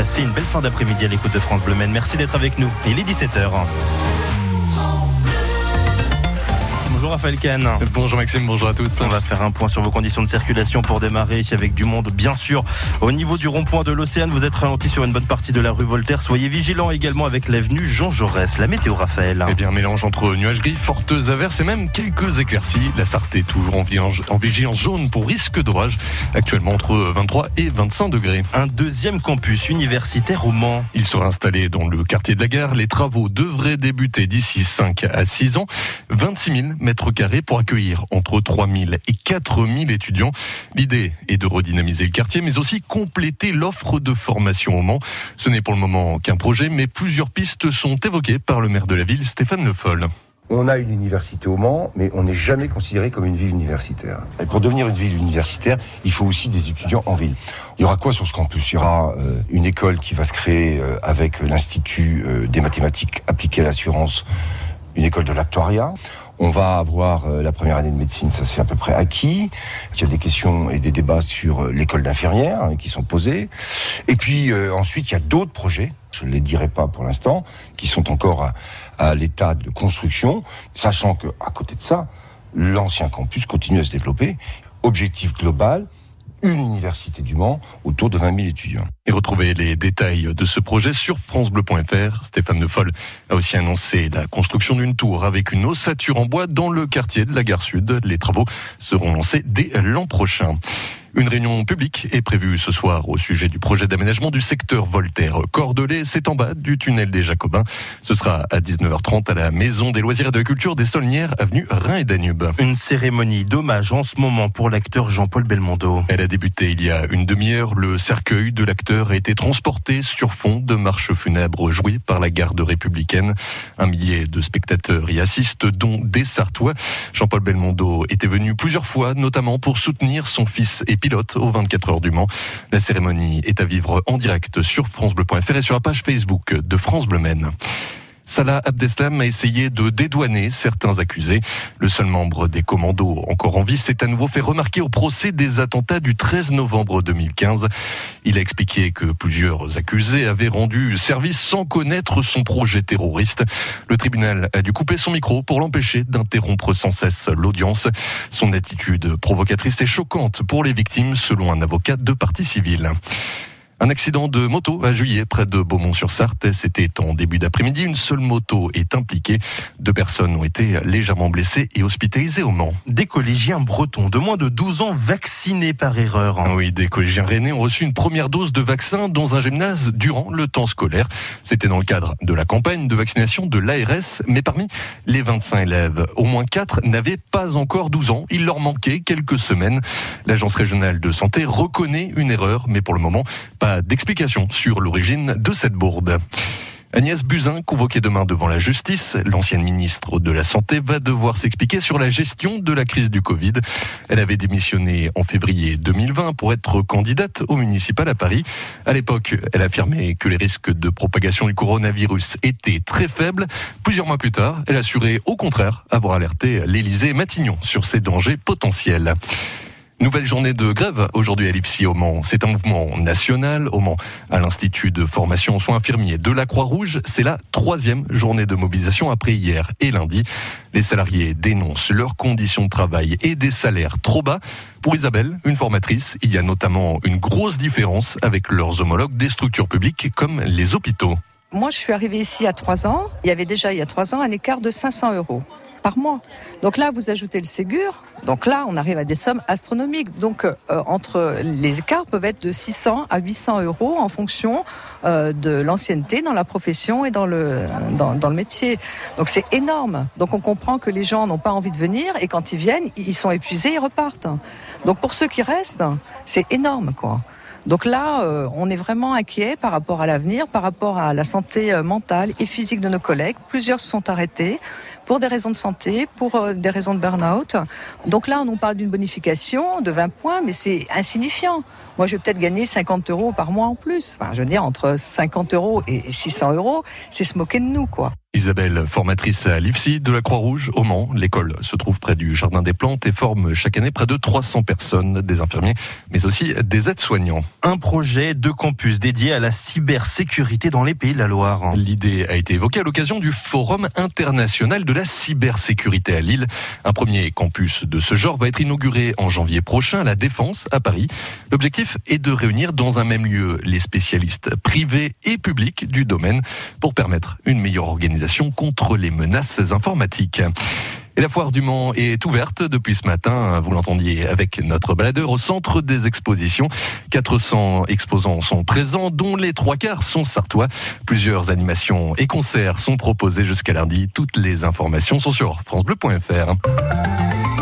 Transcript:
Passez une belle fin d'après-midi à l'écoute de France Bleu Merci d'être avec nous. Il est 17h. Bonjour Raphaël Kahn. Bonjour Maxime, bonjour à tous. On va faire un point sur vos conditions de circulation pour démarrer avec du monde bien sûr. Au niveau du rond-point de l'Océane, vous êtes ralenti sur une bonne partie de la rue Voltaire. Soyez vigilants également avec l'avenue Jean Jaurès. La météo Raphaël. Eh bien, mélange entre nuages gris, fortes averses et même quelques éclaircies. La Sarthe est toujours en vigilance jaune pour risque d'orage. Actuellement entre 23 et 25 degrés. Un deuxième campus universitaire au Mans. Il sera installé dans le quartier de la gare. Les travaux devraient débuter d'ici 5 à 6 ans. 26 000 mètres carrés pour accueillir entre 3000 et 4000 étudiants. L'idée est de redynamiser le quartier, mais aussi compléter l'offre de formation au Mans. Ce n'est pour le moment qu'un projet, mais plusieurs pistes sont évoquées par le maire de la ville, Stéphane Le Foll. On a une université au Mans, mais on n'est jamais considéré comme une ville universitaire. Et pour devenir une ville universitaire, il faut aussi des étudiants en ville. Il y aura quoi sur ce campus? Il y aura euh, une école qui va se créer euh, avec l'Institut euh, des mathématiques appliquées à l'assurance, une école de l'actuariat. On va avoir euh, la première année de médecine, ça c'est à peu près acquis. Il y a des questions et des débats sur euh, l'école d'infirmière hein, qui sont posés. Et puis euh, ensuite, il y a d'autres projets, je ne les dirai pas pour l'instant, qui sont encore à, à l'état de construction, sachant que à côté de ça, l'ancien campus continue à se développer. Objectif global, une université du Mans autour de 20 000 étudiants. Et retrouvez les détails de ce projet sur francebleu.fr. Stéphane Le a aussi annoncé la construction d'une tour avec une ossature en bois dans le quartier de la gare sud. Les travaux seront lancés dès l'an prochain. Une réunion publique est prévue ce soir au sujet du projet d'aménagement du secteur Voltaire. Cordelé, c'est en bas du tunnel des Jacobins. Ce sera à 19h30 à la Maison des loisirs et de la culture des Saulnières, avenue Rhin et Danube. Une cérémonie d'hommage en ce moment pour l'acteur Jean-Paul Belmondo. Elle a débuté il y a une demi-heure. Le cercueil de l'acteur a été transporté sur fond de marches funèbres jouées par la garde républicaine. Un millier de spectateurs y assistent, dont des Sartois. Jean-Paul Belmondo était venu plusieurs fois, notamment pour soutenir son fils et pilote aux 24 heures du Mans. La cérémonie est à vivre en direct sur francebleu.fr et sur la page Facebook de France Bleu Maine. Salah Abdeslam a essayé de dédouaner certains accusés. Le seul membre des commandos encore en vie s'est à nouveau fait remarquer au procès des attentats du 13 novembre 2015. Il a expliqué que plusieurs accusés avaient rendu service sans connaître son projet terroriste. Le tribunal a dû couper son micro pour l'empêcher d'interrompre sans cesse l'audience. Son attitude provocatrice est choquante pour les victimes selon un avocat de partie civile. Un accident de moto à juillet près de Beaumont-sur-Sarthe. C'était en début d'après-midi. Une seule moto est impliquée. Deux personnes ont été légèrement blessées et hospitalisées au Mans. Des collégiens bretons de moins de 12 ans vaccinés par erreur. Oui, des collégiens rennais ont reçu une première dose de vaccin dans un gymnase durant le temps scolaire. C'était dans le cadre de la campagne de vaccination de l'ARS. Mais parmi les 25 élèves, au moins 4 n'avaient pas encore 12 ans. Il leur manquait quelques semaines. L'agence régionale de santé reconnaît une erreur, mais pour le moment, pas d'explication sur l'origine de cette bourde. Agnès Buzyn, convoquée demain devant la justice, l'ancienne ministre de la Santé va devoir s'expliquer sur la gestion de la crise du Covid. Elle avait démissionné en février 2020 pour être candidate au municipal à Paris. À l'époque, elle affirmait que les risques de propagation du coronavirus étaient très faibles. Plusieurs mois plus tard, elle assurait au contraire avoir alerté l'Élysée Matignon sur ces dangers potentiels. Nouvelle journée de grève aujourd'hui à l'IPSI au Mans. C'est un mouvement national au Mans. À l'Institut de formation aux soins infirmiers de la Croix-Rouge, c'est la troisième journée de mobilisation après hier et lundi. Les salariés dénoncent leurs conditions de travail et des salaires trop bas. Pour Isabelle, une formatrice, il y a notamment une grosse différence avec leurs homologues des structures publiques comme les hôpitaux. Moi, je suis arrivée ici à trois ans. Il y avait déjà il y a trois ans un écart de 500 euros par mois. Donc là, vous ajoutez le Ségur. Donc là, on arrive à des sommes astronomiques. Donc euh, entre les écarts peuvent être de 600 à 800 euros en fonction euh, de l'ancienneté dans la profession et dans le dans, dans le métier. Donc c'est énorme. Donc on comprend que les gens n'ont pas envie de venir et quand ils viennent, ils sont épuisés, ils repartent. Donc pour ceux qui restent, c'est énorme quoi. Donc là, euh, on est vraiment inquiet par rapport à l'avenir, par rapport à la santé euh, mentale et physique de nos collègues. Plusieurs se sont arrêtés pour des raisons de santé, pour euh, des raisons de burn-out. Donc là, on nous parle d'une bonification de 20 points, mais c'est insignifiant. Moi, je vais peut-être gagner 50 euros par mois en plus. Enfin, je veux dire, entre 50 euros et 600 euros, c'est se moquer de nous, quoi. Isabelle, formatrice à l'IFSI de la Croix-Rouge au Mans. L'école se trouve près du Jardin des Plantes et forme chaque année près de 300 personnes, des infirmiers, mais aussi des aides-soignants. Un projet de campus dédié à la cybersécurité dans les pays de la Loire. L'idée a été évoquée à l'occasion du Forum international de la cybersécurité à Lille. Un premier campus de ce genre va être inauguré en janvier prochain à la Défense, à Paris. L'objectif est de réunir dans un même lieu les spécialistes privés et publics du domaine pour permettre une meilleure organisation contre les menaces informatiques. Et la foire du Mans est ouverte depuis ce matin, vous l'entendiez avec notre baladeur au centre des expositions. 400 exposants sont présents, dont les trois quarts sont sartois. Plusieurs animations et concerts sont proposés jusqu'à lundi. Toutes les informations sont sur francebleu.fr.